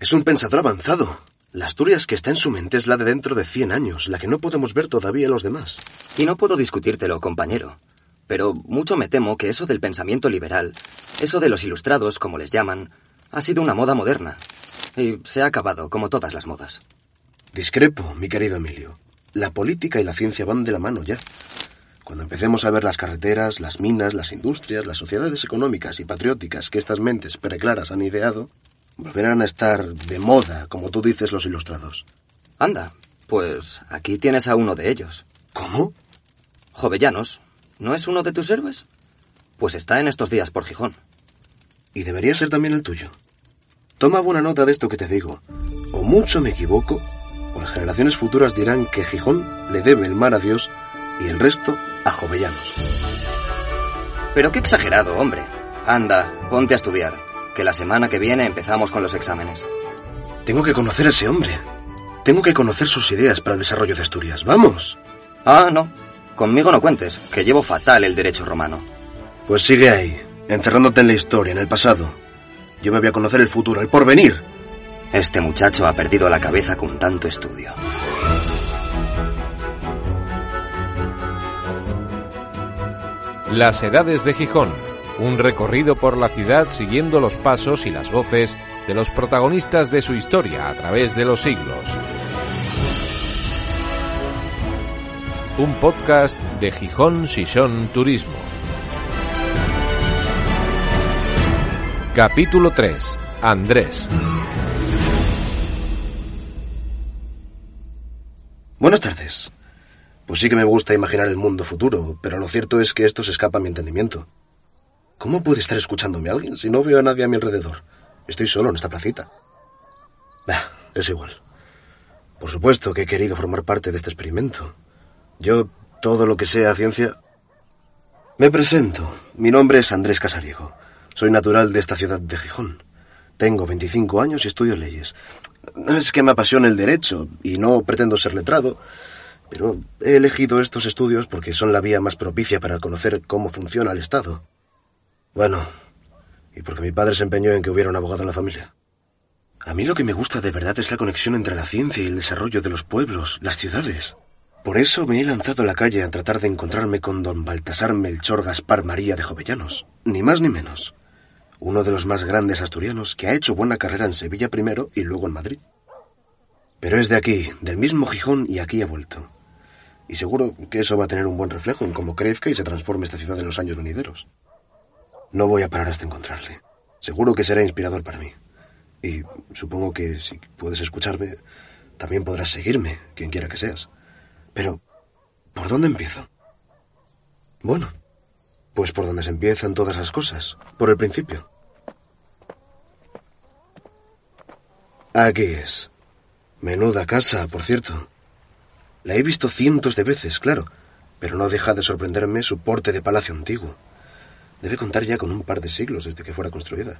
Es un pensador avanzado. La Asturias que está en su mente es la de dentro de 100 años, la que no podemos ver todavía los demás. Y no puedo discutírtelo, compañero. Pero mucho me temo que eso del pensamiento liberal, eso de los ilustrados, como les llaman, ha sido una moda moderna. Y se ha acabado, como todas las modas. Discrepo, mi querido Emilio. La política y la ciencia van de la mano ya. Cuando empecemos a ver las carreteras, las minas, las industrias, las sociedades económicas y patrióticas que estas mentes preclaras han ideado, volverán a estar de moda, como tú dices, los ilustrados. Anda, pues aquí tienes a uno de ellos. ¿Cómo? Jovellanos, ¿no es uno de tus héroes? Pues está en estos días por Gijón. Y debería ser también el tuyo. Toma buena nota de esto que te digo. O mucho me equivoco, o las generaciones futuras dirán que Gijón le debe el mar a Dios y el resto a Jovellanos. Pero qué exagerado, hombre. Anda, ponte a estudiar, que la semana que viene empezamos con los exámenes. Tengo que conocer a ese hombre. Tengo que conocer sus ideas para el desarrollo de Asturias. ¡Vamos! Ah, no. Conmigo no cuentes, que llevo fatal el derecho romano. Pues sigue ahí, encerrándote en la historia, en el pasado. Yo me voy a conocer el futuro, el porvenir. Este muchacho ha perdido la cabeza con tanto estudio. Las Edades de Gijón. Un recorrido por la ciudad siguiendo los pasos y las voces de los protagonistas de su historia a través de los siglos. Un podcast de Gijón Sison Turismo. Capítulo 3. Andrés. Buenas tardes. Pues sí que me gusta imaginar el mundo futuro, pero lo cierto es que esto se escapa a mi entendimiento. ¿Cómo puede estar escuchándome alguien si no veo a nadie a mi alrededor? Estoy solo en esta placita. Bah, es igual. Por supuesto que he querido formar parte de este experimento. Yo, todo lo que sea ciencia... Me presento. Mi nombre es Andrés Casariego. Soy natural de esta ciudad de Gijón. Tengo 25 años y estudio leyes. No es que me apasione el derecho y no pretendo ser letrado, pero he elegido estos estudios porque son la vía más propicia para conocer cómo funciona el Estado. Bueno, y porque mi padre se empeñó en que hubiera un abogado en la familia. A mí lo que me gusta de verdad es la conexión entre la ciencia y el desarrollo de los pueblos, las ciudades. Por eso me he lanzado a la calle a tratar de encontrarme con don Baltasar Melchor Gaspar María de Jovellanos, ni más ni menos. Uno de los más grandes asturianos que ha hecho buena carrera en Sevilla primero y luego en Madrid. Pero es de aquí, del mismo Gijón, y aquí ha vuelto. Y seguro que eso va a tener un buen reflejo en cómo crezca y se transforme esta ciudad en los años venideros. No voy a parar hasta encontrarle. Seguro que será inspirador para mí. Y supongo que si puedes escucharme, también podrás seguirme, quien quiera que seas. Pero, ¿por dónde empiezo? Bueno, pues por donde se empiezan todas las cosas, por el principio. Aquí es. Menuda casa, por cierto. La he visto cientos de veces, claro, pero no deja de sorprenderme su porte de palacio antiguo. Debe contar ya con un par de siglos desde que fuera construida.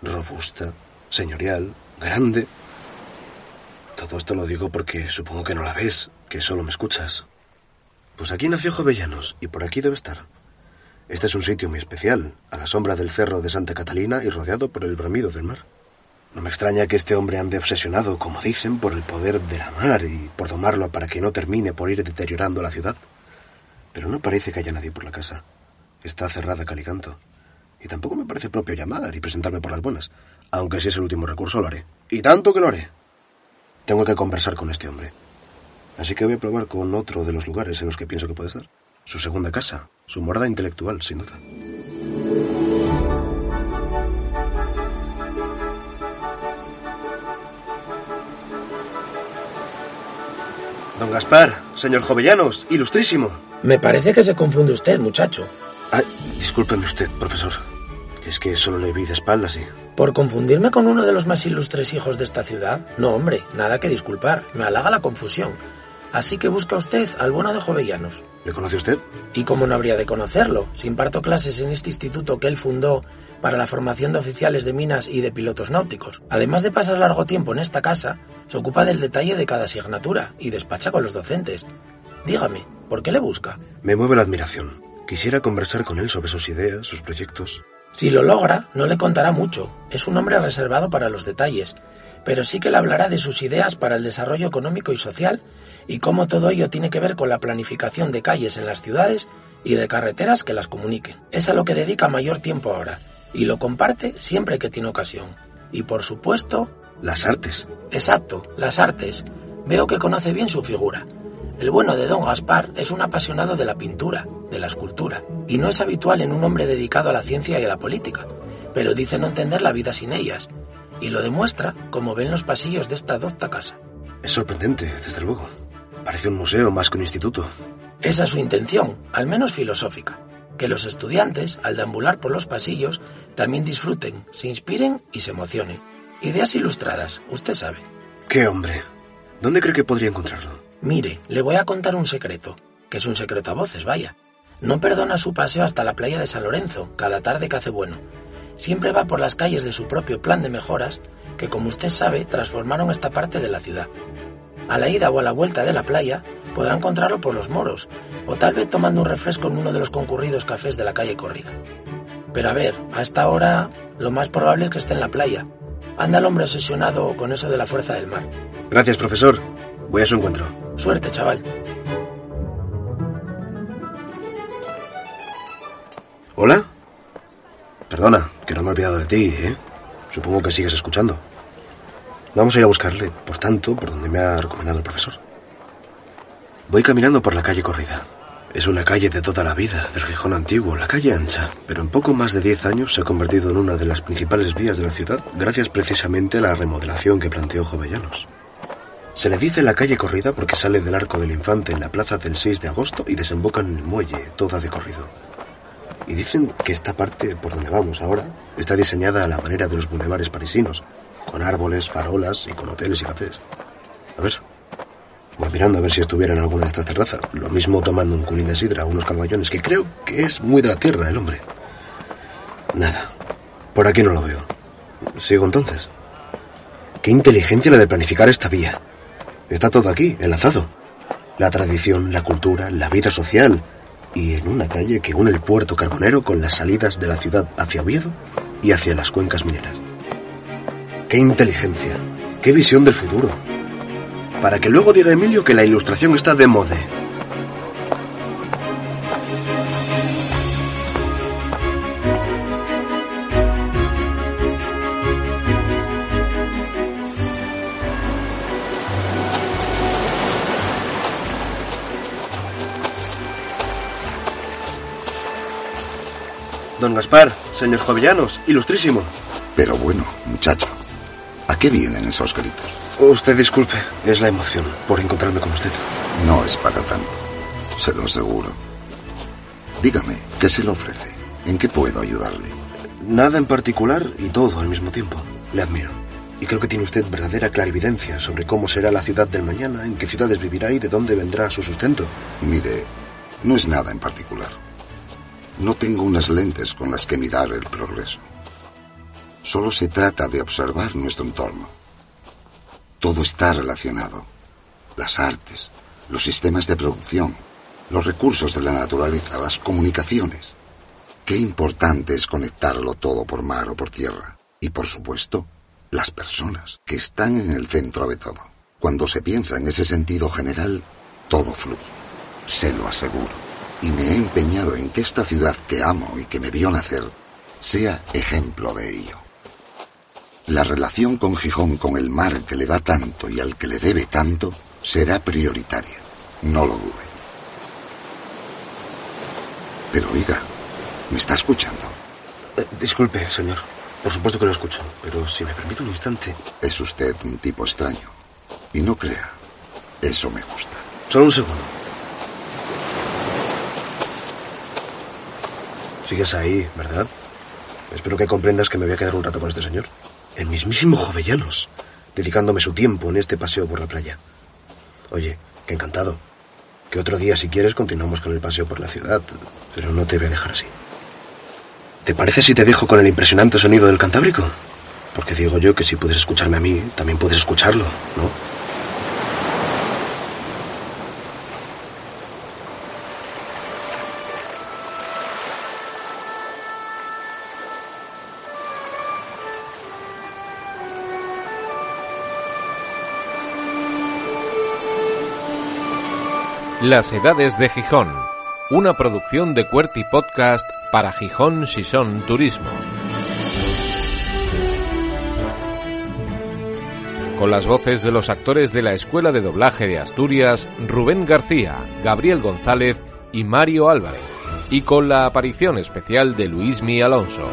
Robusta, señorial, grande. Todo esto lo digo porque supongo que no la ves, que solo me escuchas. Pues aquí nació Jovellanos y por aquí debe estar. Este es un sitio muy especial, a la sombra del cerro de Santa Catalina y rodeado por el bramido del mar. No me extraña que este hombre ande obsesionado, como dicen, por el poder de la mar y por domarlo para que no termine por ir deteriorando la ciudad. Pero no parece que haya nadie por la casa. Está cerrada calicanto. Y tampoco me parece propio llamar y presentarme por las buenas. Aunque si es el último recurso, lo haré. Y tanto que lo haré. Tengo que conversar con este hombre. Así que voy a probar con otro de los lugares en los que pienso que puede estar. Su segunda casa, su morada intelectual, sin duda. Don Gaspar, señor Jovellanos, ilustrísimo. Me parece que se confunde usted, muchacho. Discúlpeme usted, profesor. Es que solo le vi de espaldas y... ¿Por confundirme con uno de los más ilustres hijos de esta ciudad? No, hombre, nada que disculpar. Me halaga la confusión. Así que busca usted al bueno de Jovellanos. ¿Le conoce usted? ¿Y cómo no habría de conocerlo? Si imparto clases en este instituto que él fundó para la formación de oficiales de minas y de pilotos náuticos. Además de pasar largo tiempo en esta casa, se ocupa del detalle de cada asignatura y despacha con los docentes. Dígame, ¿por qué le busca? Me mueve la admiración. Quisiera conversar con él sobre sus ideas, sus proyectos. Si lo logra, no le contará mucho. Es un hombre reservado para los detalles, pero sí que le hablará de sus ideas para el desarrollo económico y social y cómo todo ello tiene que ver con la planificación de calles en las ciudades y de carreteras que las comuniquen. Es a lo que dedica mayor tiempo ahora, y lo comparte siempre que tiene ocasión. Y por supuesto... Las artes. Exacto, las artes. Veo que conoce bien su figura. El bueno de don Gaspar es un apasionado de la pintura, de la escultura, y no es habitual en un hombre dedicado a la ciencia y a la política, pero dice no entender la vida sin ellas, y lo demuestra como ven los pasillos de esta docta casa. Es sorprendente, desde luego. Parece un museo más que un instituto. Esa es su intención, al menos filosófica, que los estudiantes, al deambular por los pasillos, también disfruten, se inspiren y se emocionen. Ideas ilustradas, usted sabe. ¿Qué hombre? ¿Dónde cree que podría encontrarlo? Mire, le voy a contar un secreto, que es un secreto a voces, vaya. No perdona su paseo hasta la playa de San Lorenzo, cada tarde que hace bueno. Siempre va por las calles de su propio plan de mejoras, que como usted sabe, transformaron esta parte de la ciudad. A la ida o a la vuelta de la playa podrá encontrarlo por los moros, o tal vez tomando un refresco en uno de los concurridos cafés de la calle Corrida. Pero a ver, a esta hora lo más probable es que esté en la playa. Anda el hombre obsesionado con eso de la fuerza del mar. Gracias, profesor. Voy a su encuentro. Suerte, chaval. ¿Hola? Perdona, que no me he olvidado de ti, ¿eh? Supongo que sigues escuchando. Vamos a ir a buscarle, por tanto, por donde me ha recomendado el profesor. Voy caminando por la calle corrida. Es una calle de toda la vida, del Gijón antiguo, la calle ancha, pero en poco más de 10 años se ha convertido en una de las principales vías de la ciudad, gracias precisamente a la remodelación que planteó Jovellanos. Se le dice la calle corrida porque sale del Arco del Infante en la plaza del 6 de agosto y desemboca en el muelle, toda de corrido. Y dicen que esta parte por donde vamos ahora está diseñada a la manera de los bulevares parisinos, con árboles, farolas y con hoteles y cafés. A ver, voy mirando a ver si estuviera en alguna de estas terrazas. Lo mismo tomando un culín de sidra unos calballones, que creo que es muy de la tierra el hombre. Nada, por aquí no lo veo. Sigo entonces. Qué inteligencia la de planificar esta vía. Está todo aquí, enlazado. La tradición, la cultura, la vida social. Y en una calle que une el puerto carbonero con las salidas de la ciudad hacia Oviedo y hacia las cuencas mineras. Qué inteligencia, qué visión del futuro. Para que luego diga Emilio que la ilustración está de moda. Gaspar, señor Jovellanos, ilustrísimo. Pero bueno, muchacho, ¿a qué vienen esos gritos? Usted disculpe, es la emoción por encontrarme con usted. No es para tanto, se lo aseguro. Dígame, ¿qué se le ofrece? ¿En qué puedo ayudarle? Nada en particular y todo al mismo tiempo. Le admiro. Y creo que tiene usted verdadera clarividencia sobre cómo será la ciudad del mañana, en qué ciudades vivirá y de dónde vendrá su sustento. Mire, no es nada en particular. No tengo unas lentes con las que mirar el progreso. Solo se trata de observar nuestro entorno. Todo está relacionado. Las artes, los sistemas de producción, los recursos de la naturaleza, las comunicaciones. Qué importante es conectarlo todo por mar o por tierra. Y por supuesto, las personas, que están en el centro de todo. Cuando se piensa en ese sentido general, todo fluye. Se lo aseguro. Y me he empeñado en que esta ciudad que amo y que me vio nacer sea ejemplo de ello. La relación con Gijón, con el mar que le da tanto y al que le debe tanto, será prioritaria. No lo dude. Pero oiga, ¿me está escuchando? Eh, disculpe, señor. Por supuesto que lo escucho, pero si me permite un instante. Es usted un tipo extraño. Y no crea, eso me gusta. Solo un segundo. ¿Sigues ahí, verdad? Espero que comprendas que me voy a quedar un rato con este señor. El mismísimo Jovellanos, dedicándome su tiempo en este paseo por la playa. Oye, que encantado. Que otro día, si quieres, continuamos con el paseo por la ciudad, pero no te voy a dejar así. ¿Te parece si te dejo con el impresionante sonido del Cantábrico? Porque digo yo que si puedes escucharme a mí, también puedes escucharlo, ¿no? Las Edades de Gijón, una producción de Cuerti Podcast para Gijón Sison Turismo. Con las voces de los actores de la Escuela de Doblaje de Asturias, Rubén García, Gabriel González y Mario Álvarez, y con la aparición especial de Luismi Alonso.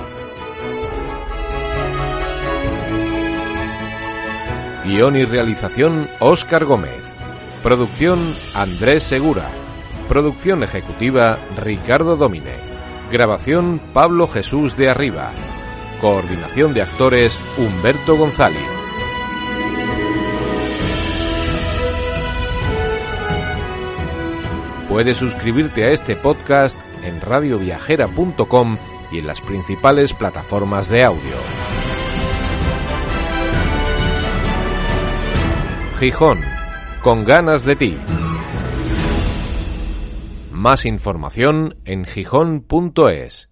Guión y realización Óscar Gómez. Producción Andrés Segura. Producción ejecutiva Ricardo Domine. Grabación Pablo Jesús de Arriba. Coordinación de actores Humberto González. Puedes suscribirte a este podcast en radioviajera.com y en las principales plataformas de audio. Gijón con ganas de ti. Más información en gijón.es.